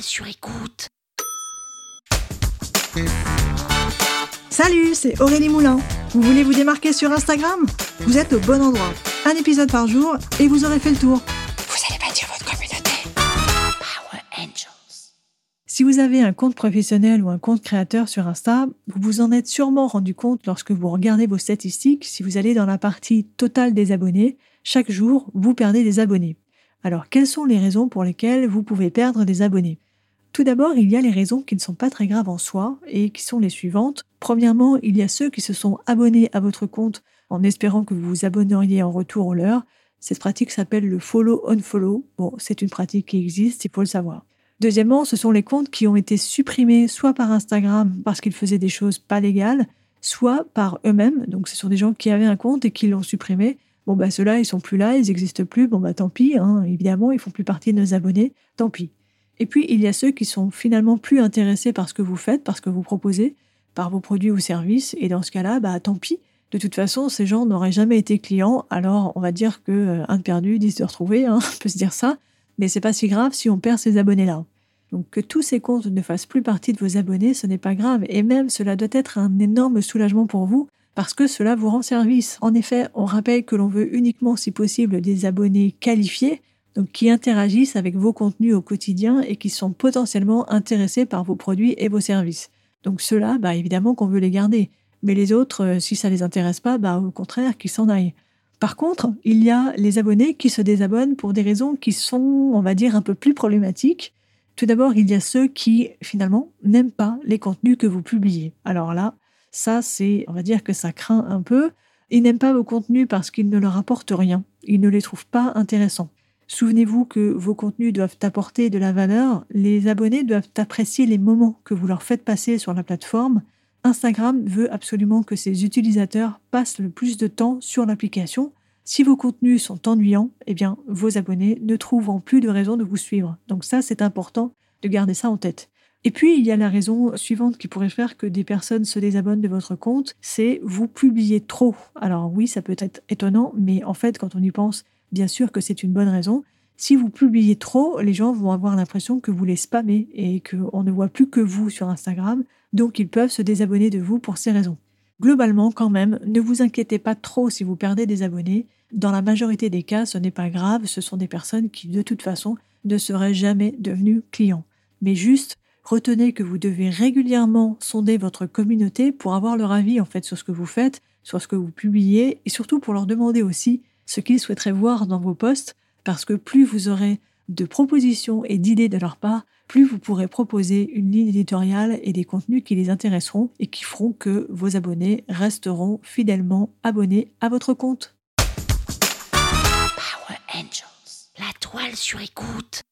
Sur écoute. Salut, c'est Aurélie Moulin. Vous voulez vous démarquer sur Instagram? Vous êtes au bon endroit. Un épisode par jour et vous aurez fait le tour. Vous allez bâtir votre communauté. Power Angels. Si vous avez un compte professionnel ou un compte créateur sur Insta, vous vous en êtes sûrement rendu compte lorsque vous regardez vos statistiques. Si vous allez dans la partie totale des abonnés, chaque jour, vous perdez des abonnés. Alors, quelles sont les raisons pour lesquelles vous pouvez perdre des abonnés? Tout d'abord, il y a les raisons qui ne sont pas très graves en soi et qui sont les suivantes. Premièrement, il y a ceux qui se sont abonnés à votre compte en espérant que vous vous abonneriez en retour au leur. Cette pratique s'appelle le follow-unfollow. Bon, c'est une pratique qui existe, il faut le savoir. Deuxièmement, ce sont les comptes qui ont été supprimés soit par Instagram parce qu'ils faisaient des choses pas légales, soit par eux-mêmes. Donc ce sont des gens qui avaient un compte et qui l'ont supprimé Bon, bah, ceux-là, ils sont plus là, ils n'existent plus. Bon, bah, tant pis, hein, évidemment, ils font plus partie de nos abonnés. Tant pis. Et puis, il y a ceux qui sont finalement plus intéressés par ce que vous faites, par ce que vous proposez, par vos produits ou services. Et dans ce cas-là, bah, tant pis. De toute façon, ces gens n'auraient jamais été clients. Alors, on va dire que euh, un de perdu, dix de retrouvé, hein, on peut se dire ça. Mais c'est pas si grave si on perd ces abonnés-là. Donc, que tous ces comptes ne fassent plus partie de vos abonnés, ce n'est pas grave. Et même, cela doit être un énorme soulagement pour vous parce que cela vous rend service. En effet, on rappelle que l'on veut uniquement, si possible, des abonnés qualifiés, donc qui interagissent avec vos contenus au quotidien et qui sont potentiellement intéressés par vos produits et vos services. Donc ceux-là, bah, évidemment qu'on veut les garder. Mais les autres, euh, si ça les intéresse pas, bah, au contraire, qu'ils s'en aillent. Par contre, il y a les abonnés qui se désabonnent pour des raisons qui sont, on va dire, un peu plus problématiques. Tout d'abord, il y a ceux qui, finalement, n'aiment pas les contenus que vous publiez. Alors là, ça, c'est, on va dire que ça craint un peu. Ils n'aiment pas vos contenus parce qu'ils ne leur apportent rien. Ils ne les trouvent pas intéressants. Souvenez-vous que vos contenus doivent apporter de la valeur. Les abonnés doivent apprécier les moments que vous leur faites passer sur la plateforme. Instagram veut absolument que ses utilisateurs passent le plus de temps sur l'application. Si vos contenus sont ennuyants, eh bien, vos abonnés ne trouveront plus de raison de vous suivre. Donc ça, c'est important de garder ça en tête. Et puis, il y a la raison suivante qui pourrait faire que des personnes se désabonnent de votre compte, c'est vous publiez trop. Alors oui, ça peut être étonnant, mais en fait, quand on y pense, bien sûr que c'est une bonne raison. Si vous publiez trop, les gens vont avoir l'impression que vous les spammez et qu'on ne voit plus que vous sur Instagram, donc ils peuvent se désabonner de vous pour ces raisons. Globalement, quand même, ne vous inquiétez pas trop si vous perdez des abonnés. Dans la majorité des cas, ce n'est pas grave, ce sont des personnes qui, de toute façon, ne seraient jamais devenues clients. Mais juste, retenez que vous devez régulièrement sonder votre communauté pour avoir leur avis en fait sur ce que vous faites, sur ce que vous publiez et surtout pour leur demander aussi ce qu'ils souhaiteraient voir dans vos posts parce que plus vous aurez de propositions et d'idées de leur part, plus vous pourrez proposer une ligne éditoriale et des contenus qui les intéresseront et qui feront que vos abonnés resteront fidèlement abonnés à votre compte. Power Angels, la toile sur écoute.